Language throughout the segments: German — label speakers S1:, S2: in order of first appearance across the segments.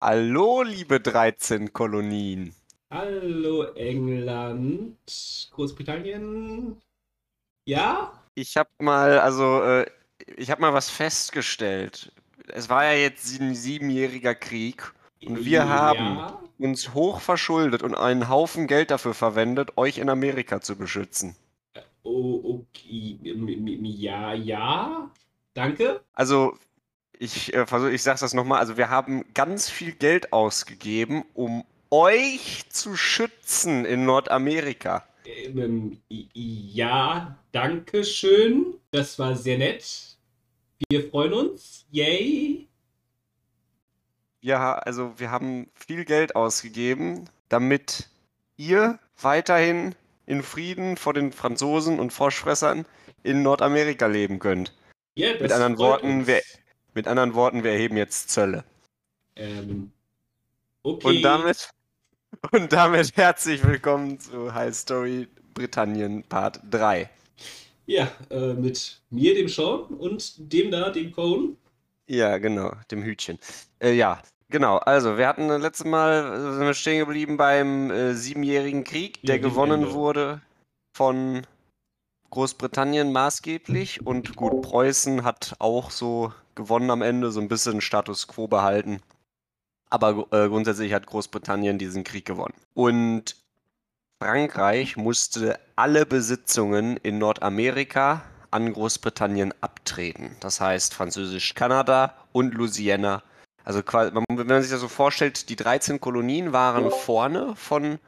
S1: Hallo, liebe 13 Kolonien.
S2: Hallo England, Großbritannien. Ja?
S1: Ich habe mal, also, äh, ich habe mal was festgestellt. Es war ja jetzt ein siebenjähriger Krieg und wir
S2: Ja?
S1: haben uns hoch verschuldet und einen Haufen Geld dafür verwendet, euch in Amerika zu beschützen.
S2: Oh, okay. Ja, ja. Danke.
S1: Also, ich äh, versuche, ich sag's das nochmal, also wir haben ganz viel Geld ausgegeben, um euch zu schützen in Nordamerika.
S2: Ähm, Ja, danke schön. Das war sehr nett. Wir freuen uns. Yay.
S1: Ja, also wir haben viel Geld ausgegeben, damit ihr weiterhin in Frieden vor den Franzosen und Froschfressern in Nordamerika leben könnt.
S2: Ja,
S1: Mit anderen Worten,
S2: uns.
S1: wir, mit anderen Worten, wir erheben jetzt Zölle.
S2: Ähm, okay.
S1: Und damit, und damit herzlich willkommen zu High Story Britannien Part 3.
S2: Ja, äh, mit mir, dem Sean, und dem da, dem Cone.
S1: Ja, genau, dem Hütchen. Äh, ja, genau. Also, wir hatten das letzte Mal äh, sind wir stehen geblieben beim äh, Siebenjährigen Krieg, der
S2: Ja,
S1: gewonnen wurde von Großbritannien maßgeblich. Und gut, Preußen hat auch so gewonnen am Ende, so ein bisschen Status quo behalten. Aber äh, grundsätzlich hat Großbritannien diesen Krieg gewonnen. Und Frankreich musste alle Besitzungen in Nordamerika an Großbritannien abtreten. Das heißt Französisch-Kanada und Louisiana. Also wenn man sich das so vorstellt, die 13 Kolonien waren vorne von,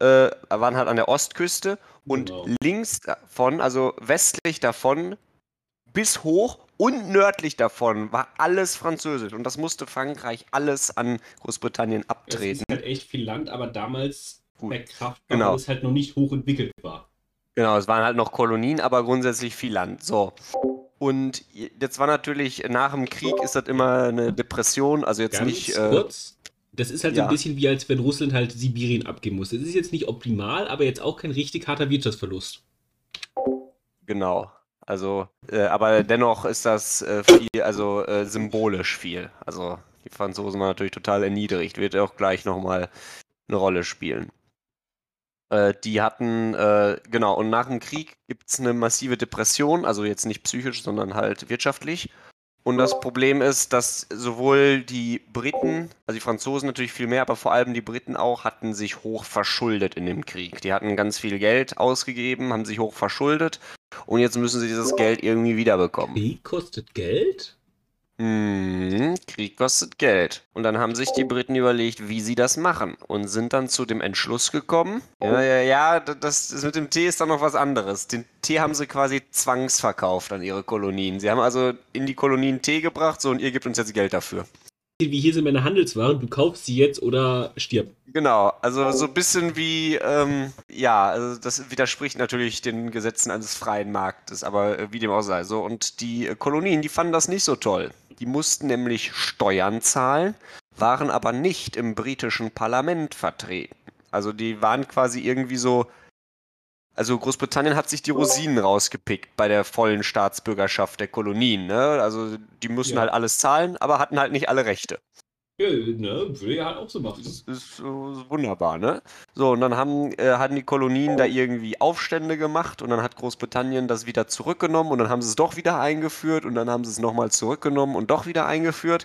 S1: äh, waren halt an der Ostküste und
S2: Genau.
S1: links davon, also westlich davon, bis hoch und nördlich davon war alles französisch. Und das musste Frankreich alles an Großbritannien
S2: Es
S1: abtreten.
S2: ist halt echt viel Land, aber damals
S1: Gut.
S2: verkraftbar,
S1: Genau.
S2: weil es halt noch nicht hochentwickelt war.
S1: Genau, es waren halt noch Kolonien, aber grundsätzlich viel Land. So. Und jetzt war natürlich, nach dem Krieg ist das immer eine Depression, also jetzt
S2: Ganz
S1: nicht. Äh,
S2: kurz. Das ist halt so
S1: ja.
S2: ein bisschen wie, als wenn Russland halt Sibirien abgeben muss. Das ist jetzt nicht optimal, aber jetzt auch kein richtig harter Wirtschaftsverlust.
S1: genau. Also, äh, aber dennoch ist das äh, viel, also äh, symbolisch viel. Also, die Franzosen waren natürlich total erniedrigt, wird auch gleich nochmal eine Rolle spielen. Äh, die hatten, äh, genau, und nach dem Krieg gibt es eine massive Depression, also jetzt nicht psychisch, sondern halt wirtschaftlich. Und das Problem ist, dass sowohl die Briten, also die Franzosen natürlich viel mehr, aber vor allem die Briten auch, hatten sich hoch verschuldet in dem Krieg. Die hatten ganz viel Geld ausgegeben, haben sich hoch verschuldet und jetzt müssen sie dieses Geld irgendwie wiederbekommen.
S2: Krieg kostet Geld?
S1: Mhm, Krieg kostet Geld. Und dann haben sich die Briten überlegt, wie sie das machen. Und sind dann zu dem Entschluss gekommen. Ja, ja, ja, d- das, das mit dem Tee ist dann noch was anderes. Den Tee haben sie quasi zwangsverkauft an ihre Kolonien. Sie haben also in die Kolonien Tee gebracht, so und ihr gebt uns jetzt Geld dafür.
S2: Wie hier sind meine Handelswaren, du kaufst sie jetzt oder stirb.
S1: Genau, also so ein bisschen wie, ähm, ja, also das widerspricht natürlich den Gesetzen eines freien Marktes, aber äh, wie dem auch sei. So, und die äh, Kolonien, die fanden das nicht so toll. Die mussten nämlich Steuern zahlen, waren aber nicht im britischen Parlament vertreten. Also die waren quasi irgendwie so. Also Großbritannien hat sich die Rosinen rausgepickt bei der vollen Staatsbürgerschaft der Kolonien. Ne? Also die mussten
S2: Ja.
S1: halt alles zahlen, aber hatten halt nicht alle Rechte.
S2: Ja, ne, würde ja halt auch so machen.
S1: Das ist so wunderbar, ne? So, und dann haben, äh, hatten die Kolonien da irgendwie Aufstände gemacht und dann hat Großbritannien das wieder zurückgenommen und dann haben sie es doch wieder eingeführt und dann haben sie es nochmal zurückgenommen und doch wieder eingeführt.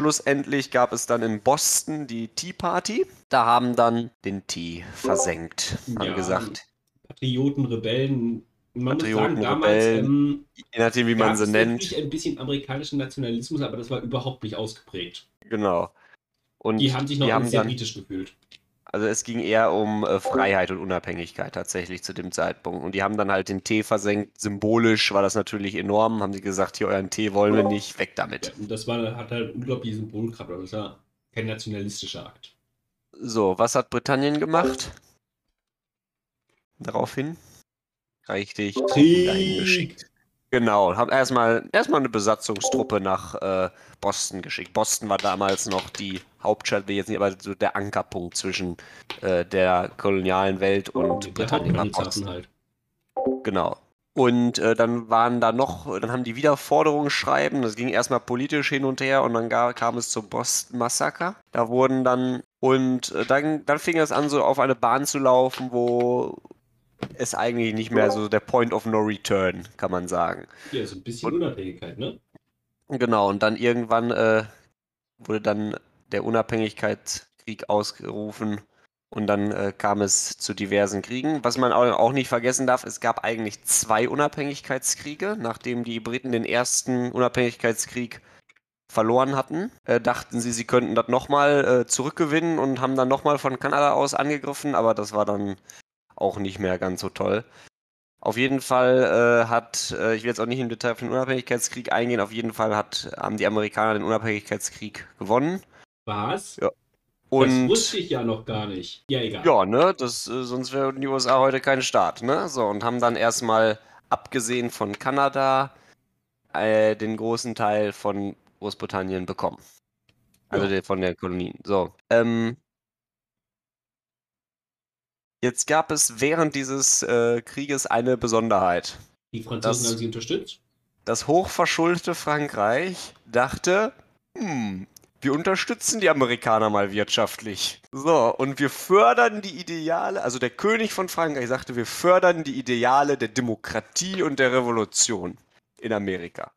S1: Schlussendlich gab es dann in Boston die Tea Party. Da haben dann den Tee versenkt, haben
S2: Ja.
S1: gesagt.
S2: Patrioten, Rebellen. Man
S1: Patrioten,
S2: muss sagen, damals
S1: Rebellen,
S2: ähm,
S1: Je nachdem, wie man sie nennt.
S2: ein bisschen amerikanischen Nationalismus, aber das war überhaupt nicht ausgeprägt.
S1: Genau. Und
S2: Die haben sich noch
S1: haben
S2: sehr
S1: dann,
S2: britisch gefühlt.
S1: Also es ging eher um äh, Freiheit und Unabhängigkeit tatsächlich zu dem Zeitpunkt. Und die haben dann halt den Tee versenkt. Symbolisch war das natürlich enorm. Haben sie gesagt, hier euren Tee wollen wir nicht, weg
S2: Ja,
S1: damit.
S2: und das war, hat halt unglaublich Symbolkraft, aber das war kein nationalistischer Akt.
S1: So, was hat Britannien gemacht? Daraufhin Truppen dahin geschickt. Genau, haben erstmal erstmal eine Besatzungstruppe nach äh, Boston geschickt. Boston war damals noch die Hauptstadt, will jetzt nicht, aber so der Ankerpunkt zwischen äh, der kolonialen Welt und
S2: Der
S1: Britannien war Boston.
S2: halt.
S1: Genau. Und äh, dann waren da noch, dann haben die wieder Forderungen schreiben. Das ging erstmal politisch hin und her und dann gar, kam es zum Boston-Massaker. Da wurden dann, und äh, dann, dann fing es an, so auf eine Bahn zu laufen, wo es eigentlich nicht mehr so der Point of No Return, kann man sagen.
S2: Ja, so ein bisschen und, Unabhängigkeit, ne?
S1: Genau, und dann irgendwann äh, wurde dann der Unabhängigkeitskrieg ausgerufen und dann äh, kam es zu diversen Kriegen. Was man auch nicht vergessen darf, es gab eigentlich zwei Unabhängigkeitskriege. Nachdem die Briten den ersten Unabhängigkeitskrieg verloren hatten, äh, dachten sie, sie könnten das nochmal äh, zurückgewinnen und haben dann nochmal von Kanada aus angegriffen, aber das war dann auch nicht mehr ganz so toll. Auf jeden Fall äh, hat, äh, ich will jetzt auch nicht im Detail auf den Unabhängigkeitskrieg eingehen, auf jeden Fall hat, haben die Amerikaner den Unabhängigkeitskrieg gewonnen.
S2: Was?
S1: Ja.
S2: Und, das wusste ich ja noch gar nicht. Ja, egal.
S1: Ja, ne, das, äh, sonst wären die USA heute kein Staat, ne? So, und haben dann erstmal, abgesehen von Kanada, äh, den großen Teil von Großbritannien bekommen. Also ja. von der Kolonien. So. Ähm, jetzt gab es während dieses äh, Krieges eine Besonderheit.
S2: Die Franzosen haben sie unterstützt?
S1: Das hochverschuldete Frankreich dachte, hm, wir unterstützen die Amerikaner mal wirtschaftlich. So, und wir fördern die Ideale, also der König von Frankreich sagte, wir fördern die Ideale der Demokratie und der Revolution in Amerika.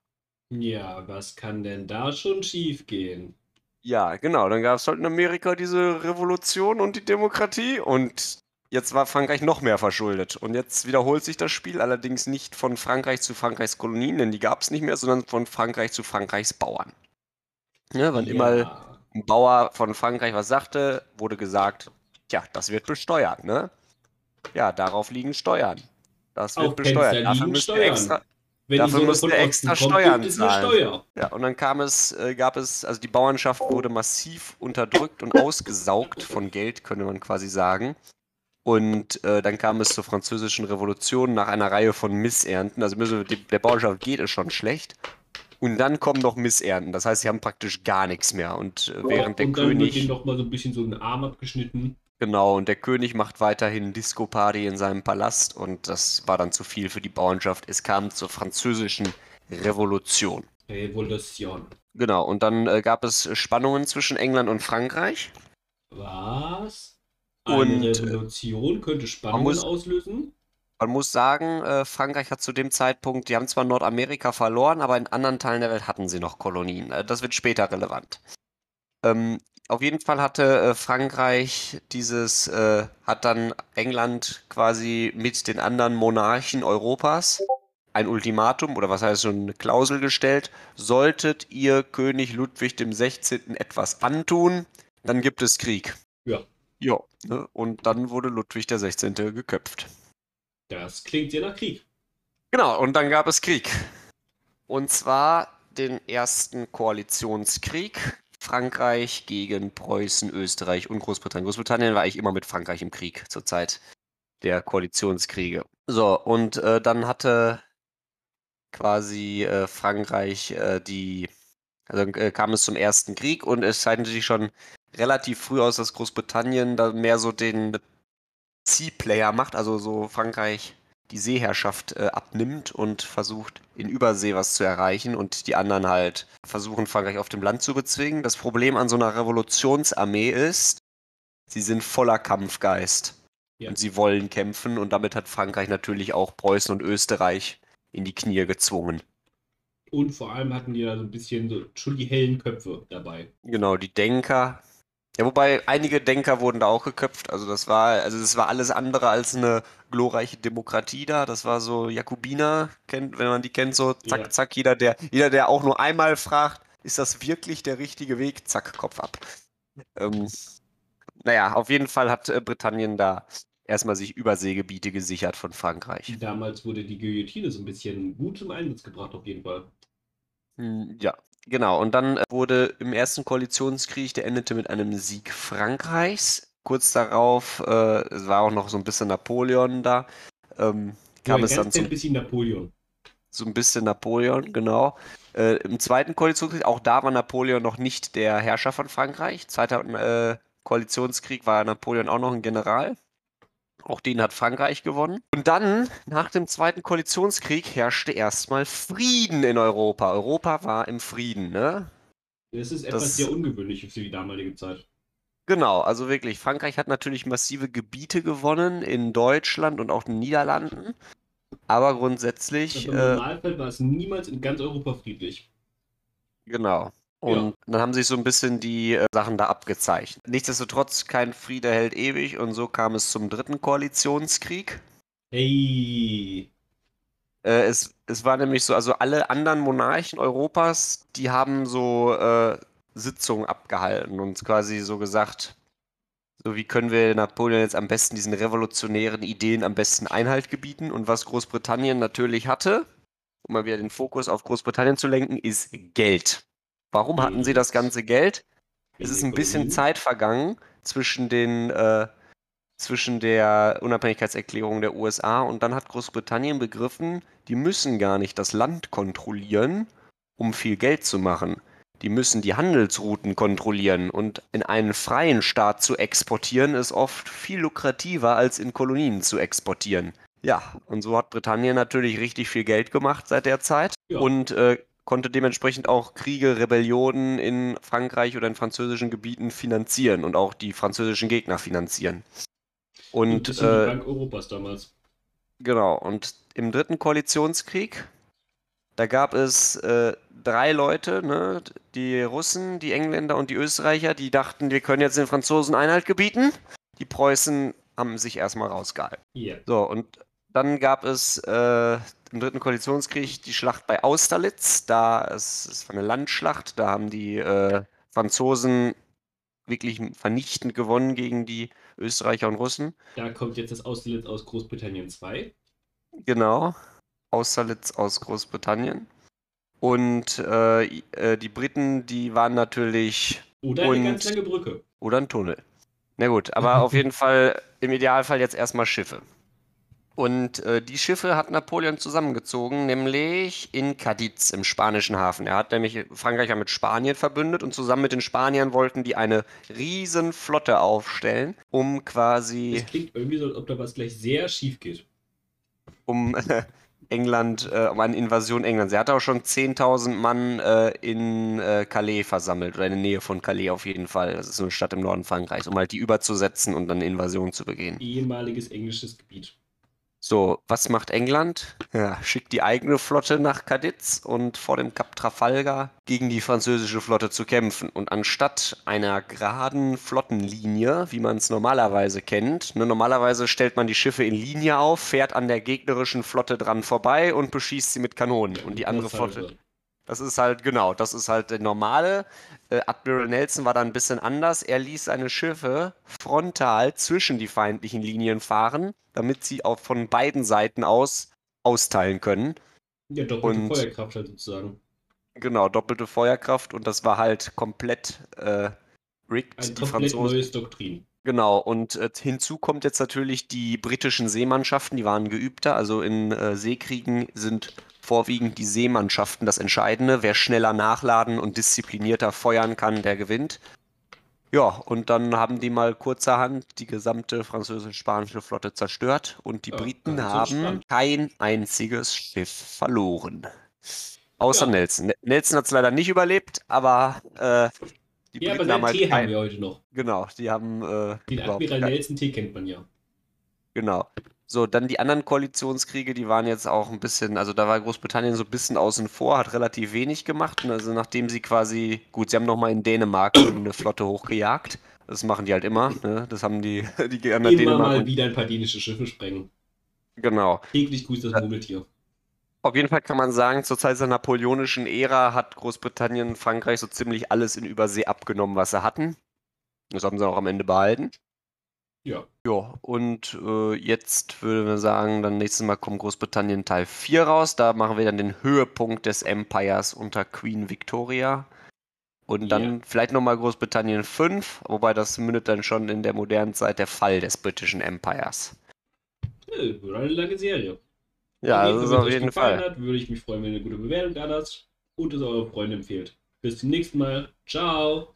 S2: Ja, was kann denn da schon schiefgehen?
S1: Ja, genau, dann gab es halt in Amerika diese Revolution und die Demokratie und jetzt war Frankreich noch mehr verschuldet. Und jetzt wiederholt sich das Spiel, allerdings nicht von Frankreich zu Frankreichs Kolonien, denn die gab es nicht mehr, sondern von Frankreich zu Frankreichs Bauern. Ja, wann ja. immer ein Bauer von Frankreich was sagte, wurde gesagt, tja, das wird besteuert, ne? Ja, darauf liegen Steuern. Das wird Auch besteuert. Dafür müsst ihr extra, Wenn dafür müsst ihr extra kommt, Steuern zahlen. Steuer. Ja, und dann kam es, äh, gab es, also die Bauernschaft wurde massiv unterdrückt und ausgesaugt von Geld, könnte man quasi sagen. Und äh, dann kam es zur französischen Revolution nach einer Reihe von Missernten. Also der Bauernschaft geht es schon schlecht. Und dann kommen noch Missernten. Das heißt, sie haben praktisch gar nichts mehr. Und äh, während
S2: und
S1: der
S2: dann
S1: König.
S2: Wird noch mal so ein bisschen so einen Arm abgeschnitten.
S1: Genau, und der König macht weiterhin Disco-Party in seinem Palast und das war dann zu viel für die Bauernschaft. Es kam zur französischen Revolution.
S2: Revolution.
S1: Genau, und dann äh, gab es Spannungen zwischen England und Frankreich.
S2: Was? Eine und, äh, Revolution könnte Spannungen muss, auslösen?
S1: Man muss sagen, äh, Frankreich hat zu dem Zeitpunkt, die haben zwar Nordamerika verloren, aber in anderen Teilen der Welt hatten sie noch Kolonien. Äh, das wird später relevant. Ähm, auf jeden Fall hatte äh, Frankreich dieses, äh, hat dann England quasi mit den anderen Monarchen Europas ein Ultimatum oder was heißt schon eine Klausel gestellt. Solltet ihr König Ludwig dem 16. etwas antun, dann gibt es Krieg.
S2: Ja.
S1: Ne? Und dann wurde Ludwig der 16. geköpft.
S2: Das klingt ja nach Krieg.
S1: Genau, und dann gab es Krieg. Und zwar den ersten Koalitionskrieg. Frankreich gegen Preußen, Österreich und Großbritannien. Großbritannien war eigentlich immer mit Frankreich im Krieg zur Zeit der Koalitionskriege. So, und äh, dann hatte quasi äh, Frankreich äh, die, also äh, kam es zum ersten Krieg und es zeichnete sich schon relativ früh aus, dass Großbritannien da mehr so den Sea-Player macht, also so Frankreich die Seeherrschaft äh, abnimmt und versucht in Übersee was zu erreichen und die anderen halt versuchen Frankreich auf dem Land zu bezwingen. Das Problem an so einer Revolutionsarmee ist, sie sind voller Kampfgeist ja. und sie wollen kämpfen und damit hat Frankreich natürlich auch Preußen und Österreich in die Knie gezwungen.
S2: Und vor allem hatten die da so ein bisschen so schon die hellen Köpfe dabei.
S1: Genau, die Denker, ja, wobei einige Denker wurden da auch geköpft. Also das war, also das war alles andere als eine glorreiche Demokratie da. Das war so Jakobiner, kennt, wenn man die kennt, so zack, ja. zack, jeder, der, jeder, der auch nur einmal fragt, ist das wirklich der richtige Weg? Zack, Kopf ab. Ähm, naja, auf jeden Fall hat äh, Britannien da erstmal sich Überseegebiete gesichert von Frankreich.
S2: Damals wurde die Guillotine so ein bisschen gut zum Einsatz gebracht, auf jeden Fall.
S1: Hm, ja, Genau, und dann äh, wurde im ersten Koalitionskrieg, der endete mit einem Sieg Frankreichs. Kurz darauf, äh, es war auch noch so ein bisschen Napoleon da, ähm, kam ja, es dann
S2: zum... Ein bisschen Napoleon.
S1: So ein bisschen Napoleon, genau. Äh, Im zweiten Koalitionskrieg, auch da war Napoleon noch nicht der Herrscher von Frankreich. Zweiter äh, Koalitionskrieg war Napoleon auch noch ein General. Auch den hat Frankreich gewonnen. Und dann, nach dem Zweiten Koalitionskrieg, herrschte erstmal Frieden in Europa. Europa war im Frieden, ne?
S2: Das ist etwas
S1: Das-
S2: sehr Ungewöhnliches für die damalige Zeit.
S1: Genau, also wirklich. Frankreich hat natürlich massive Gebiete gewonnen in Deutschland und auch den Niederlanden. Aber grundsätzlich,
S2: Also Im
S1: äh,
S2: Normalfall war es niemals in ganz Europa friedlich.
S1: genau. Und dann haben sich so ein bisschen die äh, Sachen da abgezeichnet. Nichtsdestotrotz, kein Friede hält ewig und so kam es zum dritten Koalitionskrieg.
S2: Hey.
S1: Äh, es, es war nämlich so, also alle anderen Monarchen Europas, die haben so äh, Sitzungen abgehalten und quasi so gesagt, so wie können wir Napoleon jetzt am besten diesen revolutionären Ideen am besten Einhalt gebieten und was Großbritannien natürlich hatte, um mal wieder den Fokus auf Großbritannien zu lenken, ist Geld. Warum hatten sie das ganze Geld? Es ist ein bisschen Zeit vergangen zwischen den äh, zwischen der Unabhängigkeitserklärung der USA und dann hat Großbritannien begriffen, die müssen gar nicht das Land kontrollieren, um viel Geld zu machen. Die müssen die Handelsrouten kontrollieren und in einen freien Staat zu exportieren ist oft viel lukrativer als in Kolonien zu exportieren. Ja, und so hat Britannien natürlich richtig viel Geld gemacht seit der Zeit
S2: Ja.
S1: und äh, konnte dementsprechend auch Kriege, Rebellionen in Frankreich oder in französischen Gebieten finanzieren und auch die französischen Gegner finanzieren.
S2: Und
S1: Und
S2: bisschen die
S1: äh,
S2: Bank Europas damals.
S1: genau, und im dritten Koalitionskrieg, da gab es äh, drei Leute, ne, die Russen, die Engländer und die Österreicher, die dachten, wir können jetzt den Franzosen Einhalt gebieten. Die Preußen haben sich erstmal rausgehalten.
S2: Hier.
S1: So, und dann gab es äh, im dritten Koalitionskrieg die Schlacht bei Austerlitz. Da es, es war eine Landschlacht, da haben die äh, Franzosen wirklich vernichtend gewonnen gegen die Österreicher und Russen.
S2: Da kommt jetzt das Auslitz aus Großbritannien 2.
S1: Genau, Austerlitz aus Großbritannien. Und äh, äh, die Briten, die waren natürlich
S2: Oder eine ganz lange Brücke.
S1: Oder ein Tunnel. Na gut, aber auf jeden Fall im Idealfall jetzt erstmal Schiffe. Und äh, die Schiffe hat Napoleon zusammengezogen, nämlich in Cadiz im spanischen Hafen. Er hat nämlich Frankreich ja mit Spanien verbündet und zusammen mit den Spaniern wollten die eine riesen Flotte aufstellen, um quasi
S2: Es klingt irgendwie so, als ob da was gleich sehr schief geht.
S1: um England, äh, um eine Invasion Englands. Er hatte auch schon 10.000 Mann äh, in äh, Calais versammelt oder in der Nähe von Calais auf jeden Fall. Das ist so eine Stadt im Norden Frankreichs, um halt die überzusetzen und dann eine Invasion zu begehen.
S2: Ehemaliges englisches Gebiet.
S1: So, was macht England? Ja, schickt die eigene Flotte nach Cadiz und vor dem Kap Trafalgar gegen die französische Flotte zu kämpfen. Und anstatt einer geraden Flottenlinie, wie man es normalerweise kennt, ne, normalerweise stellt man die Schiffe in Linie auf, fährt an der gegnerischen Flotte dran vorbei und beschießt sie mit Kanonen. Und die andere Flotte. Das ist halt, genau, das ist halt der normale. Äh, Admiral Nelson war da ein bisschen anders. Er ließ seine Schiffe frontal zwischen die feindlichen Linien fahren, damit sie auch von beiden Seiten aus austeilen können.
S2: Ja, doppelte
S1: Und-
S2: Feuerkraft halt sozusagen.
S1: Genau, doppelte Feuerkraft und das war halt komplett äh, rigged.
S2: Ein
S1: die
S2: komplett
S1: Franzosen.
S2: neues Doktrin.
S1: Genau, und äh, hinzu kommt jetzt natürlich die britischen Seemannschaften, die waren geübter. Also in äh, Seekriegen sind vorwiegend die Seemannschaften das Entscheidende. Wer schneller nachladen und disziplinierter feuern kann, der gewinnt. Ja, und dann haben die mal kurzerhand die gesamte französisch-spanische Flotte zerstört und die
S2: Ja,
S1: Briten haben
S2: entspannt.
S1: kein einziges Schiff verloren. Außer
S2: Ja.
S1: Nelson. Ne- Nelson hat es leider nicht überlebt, aber äh, die
S2: Ja, aber
S1: Briten
S2: seinen
S1: haben halt
S2: Tee haben wir heute noch.
S1: Genau, die haben äh,
S2: Den Admiral Nelson Tee kennt man ja.
S1: Genau. So, dann die anderen Koalitionskriege, die waren jetzt auch ein bisschen, also da war Großbritannien so ein bisschen außen vor, hat relativ wenig gemacht. Und also nachdem sie quasi, gut, sie haben nochmal in Dänemark eine Flotte hochgejagt. Das machen die halt immer, ne? Das haben die, die anderen
S2: Immer mal
S1: Dänemark.
S2: wieder ein paar dänische Schiffe sprengen.
S1: Genau.
S2: Täglich grüßt das Murmeltier.
S1: Auf jeden Fall kann man sagen, zur Zeit der napoleonischen Ära hat Großbritannien und Frankreich so ziemlich alles in Übersee abgenommen, was sie hatten. Das haben sie auch am Ende behalten.
S2: Ja.
S1: Ja, und äh, jetzt würden wir sagen, dann nächstes Mal kommt Großbritannien Teil 4 raus. Da machen wir dann den Höhepunkt des Empires unter Queen Victoria. Und dann
S2: Ja.
S1: vielleicht nochmal Großbritannien 5, wobei das mündet dann schon in der modernen Zeit der Fall des britischen Empires.
S2: Äh, Wird eine lange Serie.
S1: Ja,
S2: Auf
S1: das ist
S2: wenn
S1: auf
S2: es euch
S1: jeden
S2: gefallen
S1: Fall.
S2: Hat, würde ich mich freuen, wenn ihr eine gute Bewertung da lasst und es euren Freunden empfehlt. Bis zum nächsten Mal. Ciao.